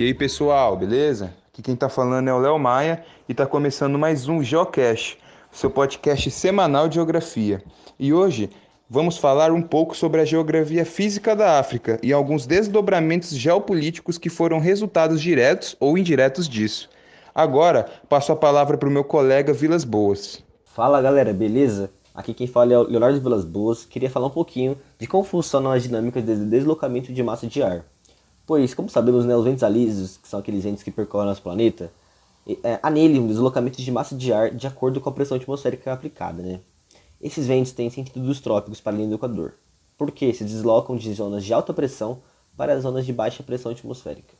E aí pessoal, beleza? Aqui quem tá falando é o Léo Maia e tá começando mais um Geocache, seu podcast semanal de geografia. E hoje vamos falar um pouco sobre a geografia física da África e alguns desdobramentos geopolíticos que foram resultados diretos ou indiretos disso. Agora passo a palavra para o meu colega Vilas Boas. Fala galera, beleza? Aqui quem fala é o Leonardo Vilas Boas. Queria falar um pouquinho de como funcionam as dinâmicas de deslocamento de massa de ar. Pois, como sabemos, né, os ventos alísios, que são aqueles ventos que percorrem nosso planeta, é, há nele um deslocamento de massa de ar de acordo com a pressão atmosférica aplicada. Né? Esses ventos têm sentido dos trópicos para a linha do Equador, porque se deslocam de zonas de alta pressão para as zonas de baixa pressão atmosférica.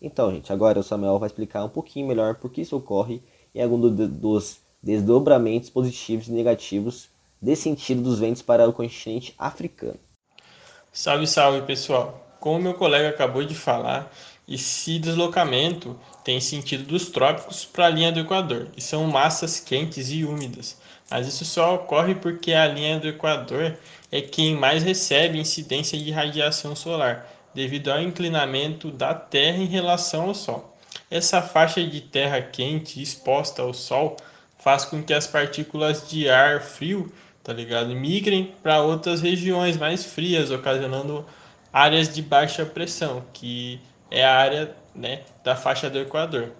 Então, gente, agora o Samuel vai explicar um pouquinho melhor por que isso ocorre e alguns dos desdobramentos positivos e negativos desse sentido dos ventos para o continente africano. Salve, salve, pessoal! Como meu colega acabou de falar, esse deslocamento tem sentido dos trópicos para a linha do Equador, e são massas quentes e úmidas. Mas isso só ocorre porque a linha do Equador é quem mais recebe incidência de radiação solar, devido ao inclinamento da Terra em relação ao Sol. Essa faixa de terra quente exposta ao Sol faz com que as partículas de ar frio, tá ligado, migrem para outras regiões mais frias, ocasionando áreas de baixa pressão, que é a área né, da faixa do Equador.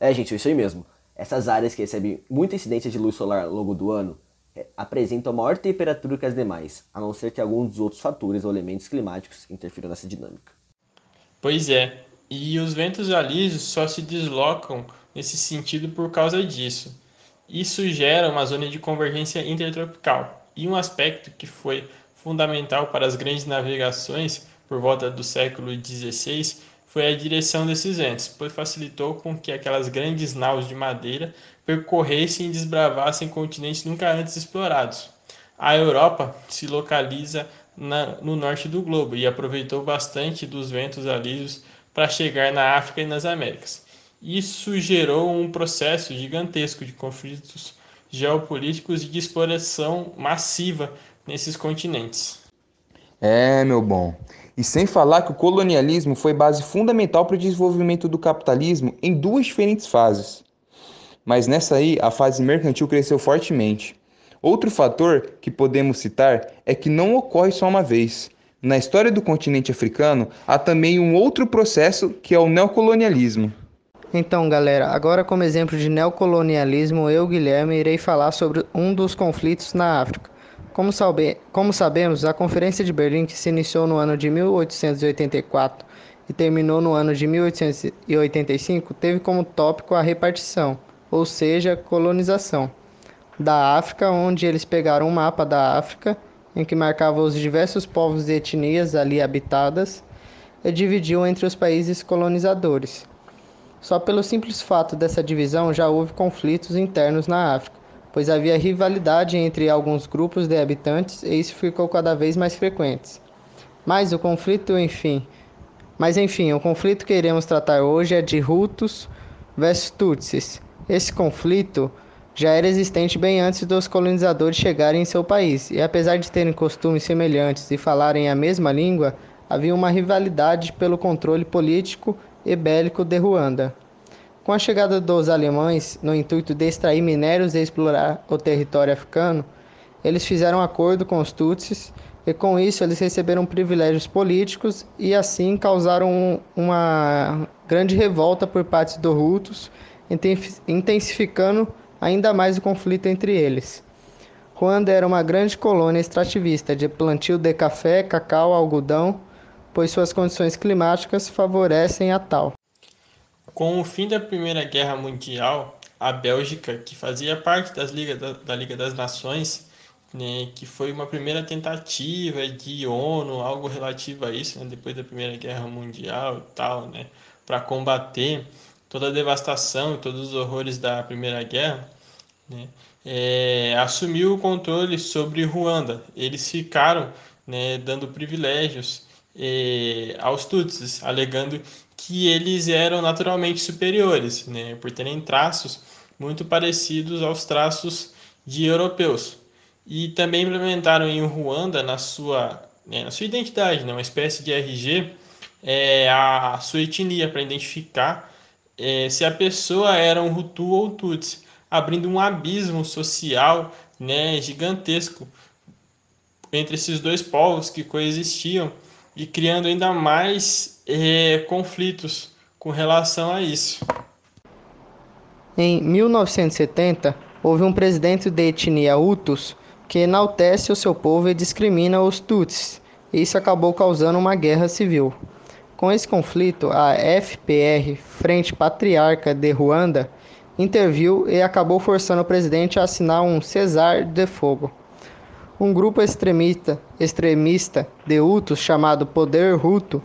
É, gente, é isso aí mesmo. Essas áreas que recebem muita incidência de luz solar ao longo do ano é, apresentam maior temperatura que as demais, a não ser que alguns dos outros fatores ou elementos climáticos interfiram nessa dinâmica. Pois é, e os ventos alísios só se deslocam nesse sentido por causa disso. Isso gera uma zona de convergência intertropical. E um aspecto que foi fundamental para as grandes navegações por volta do século XVI foi a direção desses ventos, pois facilitou com que aquelas grandes naus de madeira percorressem e desbravassem continentes nunca antes explorados. A Europa se localiza na, no norte do globo e aproveitou bastante dos ventos alísios para chegar na África e nas Américas. Isso gerou um processo gigantesco de conflitos geopolíticos e de exploração massiva nesses continentes. É, meu bom. E sem falar que o colonialismo foi base fundamental para o desenvolvimento do capitalismo em duas diferentes fases. Mas nessa aí, a fase mercantil cresceu fortemente. Outro fator que podemos citar é que não ocorre só uma vez. Na história do continente africano, há também um outro processo que é o neocolonialismo. Então, galera, agora como exemplo de neocolonialismo, eu, Guilherme, irei falar sobre um dos conflitos na África, como, sabe, como sabemos, a Conferência de Berlim, que se iniciou no ano de 1884 e terminou no ano de 1885, teve como tópico a repartição, ou seja, colonização, da África, onde eles pegaram um mapa da África, em que marcava os diversos povos e etnias ali habitadas, e dividiu entre os países colonizadores. Só pelo simples fato dessa divisão já houve conflitos internos na África pois havia rivalidade entre alguns grupos de habitantes e isso ficou cada vez mais frequente. Mas o conflito, enfim, mas enfim, o conflito que iremos tratar hoje é de Hutus versus Tutsis. Esse conflito já era existente bem antes dos colonizadores chegarem em seu país, e apesar de terem costumes semelhantes e falarem a mesma língua, havia uma rivalidade pelo controle político e bélico de Ruanda. Com a chegada dos alemães, no intuito de extrair minérios e explorar o território africano, eles fizeram acordo com os Tutsis e com isso eles receberam privilégios políticos e assim causaram uma grande revolta por parte dos Hutus, intensificando ainda mais o conflito entre eles. Ruanda era uma grande colônia extrativista de plantio de café, cacau, algodão, pois suas condições climáticas favorecem a tal. Com o fim da Primeira Guerra Mundial, a Bélgica, que fazia parte das Liga, da, da Liga das Nações, né, que foi uma primeira tentativa de ONU, algo relativo a isso, né, depois da Primeira Guerra Mundial e tal, né, para combater toda a devastação e todos os horrores da Primeira Guerra, né, é, assumiu o controle sobre Ruanda. Eles ficaram né, dando privilégios é, aos Tutsis, alegando que eles eram naturalmente superiores, né, por terem traços muito parecidos aos traços de europeus. E também implementaram em Ruanda, na sua, né, na sua identidade, né, uma espécie de RG, é, a sua etnia, para identificar é, se a pessoa era um Hutu ou Tutsi, abrindo um abismo social né, gigantesco entre esses dois povos que coexistiam e criando ainda mais é, conflitos com relação a isso. Em 1970, houve um presidente de etnia Hutus que enaltece o seu povo e discrimina os Tutsis. Isso acabou causando uma guerra civil. Com esse conflito, a FPR, Frente Patriarca de Ruanda, interviu e acabou forçando o presidente a assinar um cessar de fogo. Um grupo extremista, extremista de Hutus chamado Poder Hutu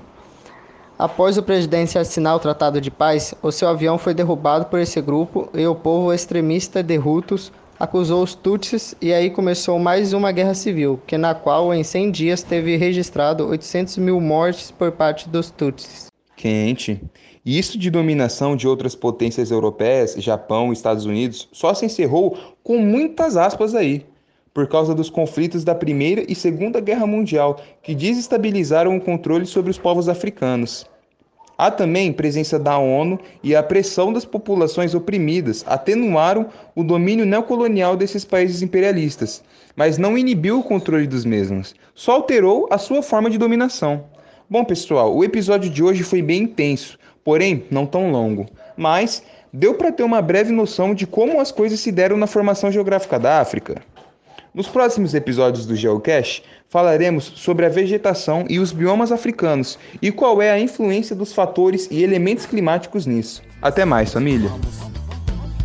Após o presidente assinar o Tratado de Paz, o seu avião foi derrubado por esse grupo e o povo extremista de Hutus acusou os Tutsis e aí começou mais uma guerra civil, que na qual em 100 dias teve registrado 800 mil mortes por parte dos Tutsis. Quente. E isso de dominação de outras potências europeias, Japão, Estados Unidos, só se encerrou com muitas aspas aí, por causa dos conflitos da Primeira e Segunda Guerra Mundial, que desestabilizaram o controle sobre os povos africanos. Há também presença da ONU e a pressão das populações oprimidas atenuaram o domínio neocolonial desses países imperialistas, mas não inibiu o controle dos mesmos, só alterou a sua forma de dominação. Bom, pessoal, o episódio de hoje foi bem intenso, porém não tão longo, mas deu para ter uma breve noção de como as coisas se deram na formação geográfica da África. Nos próximos episódios do Geocache, falaremos sobre a vegetação e os biomas africanos e qual é a influência dos fatores e elementos climáticos nisso. Até mais, família!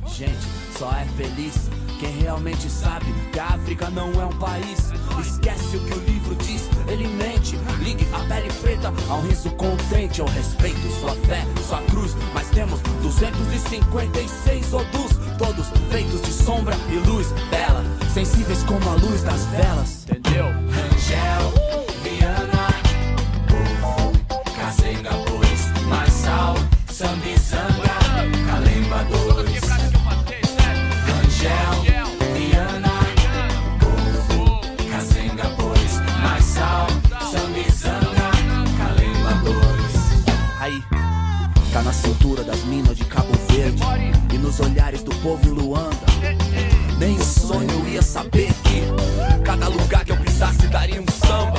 Gente, só é feliz quem realmente sabe que a África não é um país. Esquece o que o livro diz, ele mente. Ligue a pele preta riso contente. Eu respeito sua fé, sua cruz, mas temos 256 odus, todos feitos de sombra e luz bela sensíveis como a luz das velas. Entendeu? Angel, Viana, Bufo, Casenga, Bois, Marçal, Sambizanga, Calemba 2. Angel, Viana, Bufo, Casenga, Bois, Marçal, Sambizanga, Calemba 2. Aí, tá na cintura das minas de Cabo Verde e nos olhares do povo em Luanda. Nem sonho ia saber que cada lugar que eu pisasse daria um samba.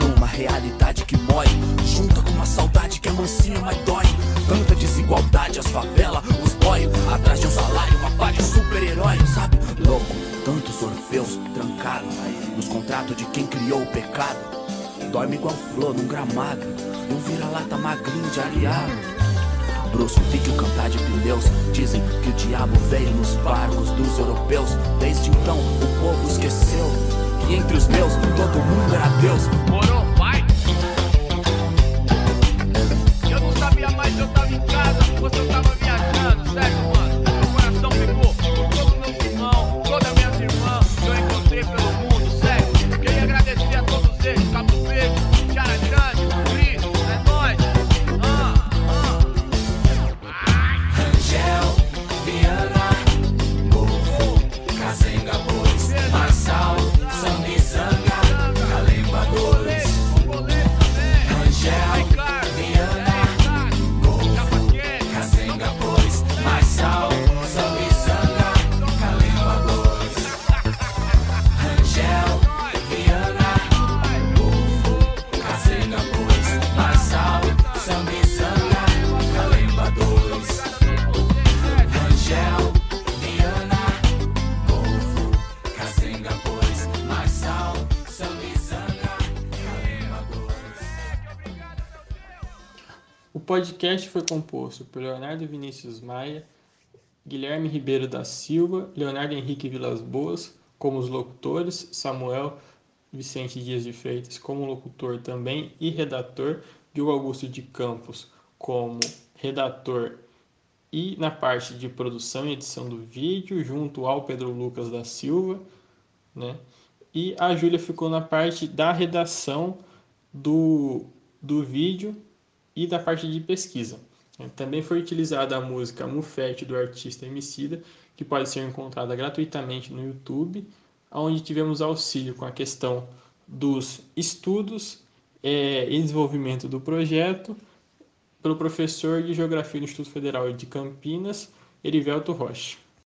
Numa realidade que mói, junta com uma saudade que mansinha, mas dói. Tanta desigualdade, as favelas, os boy, atrás de um salário, uma pá de super-herói, sabe? Louco, tantos orfeus trancados nos contratos de quem criou o pecado. Dorme igual flor num gramado, e um vira-lata magrinho de aliado pique o cantar de pneus. Dizem que o diabo veio nos barcos dos europeus. Desde então o povo esqueceu que entre os meus todo mundo era Deus. Morou, podcast foi composto por Leonardo Vinícius Maia, Guilherme Ribeiro da Silva, Leonardo Henrique Vilas Boas como os locutores, Samuel Vicente Dias de Freitas como locutor também e redator, Diogo Augusto de Campos como redator e na parte de produção e edição do vídeo, junto ao Pedro Lucas da Silva, né? E a Júlia ficou na parte da redação do, do vídeo e da parte de pesquisa. Também foi utilizada a música Mufete do artista Emicida, que pode ser encontrada gratuitamente no YouTube, onde tivemos auxílio com a questão dos estudos é, e desenvolvimento do projeto pelo professor de Geografia do Instituto Federal de Campinas, Erivelto Rocha.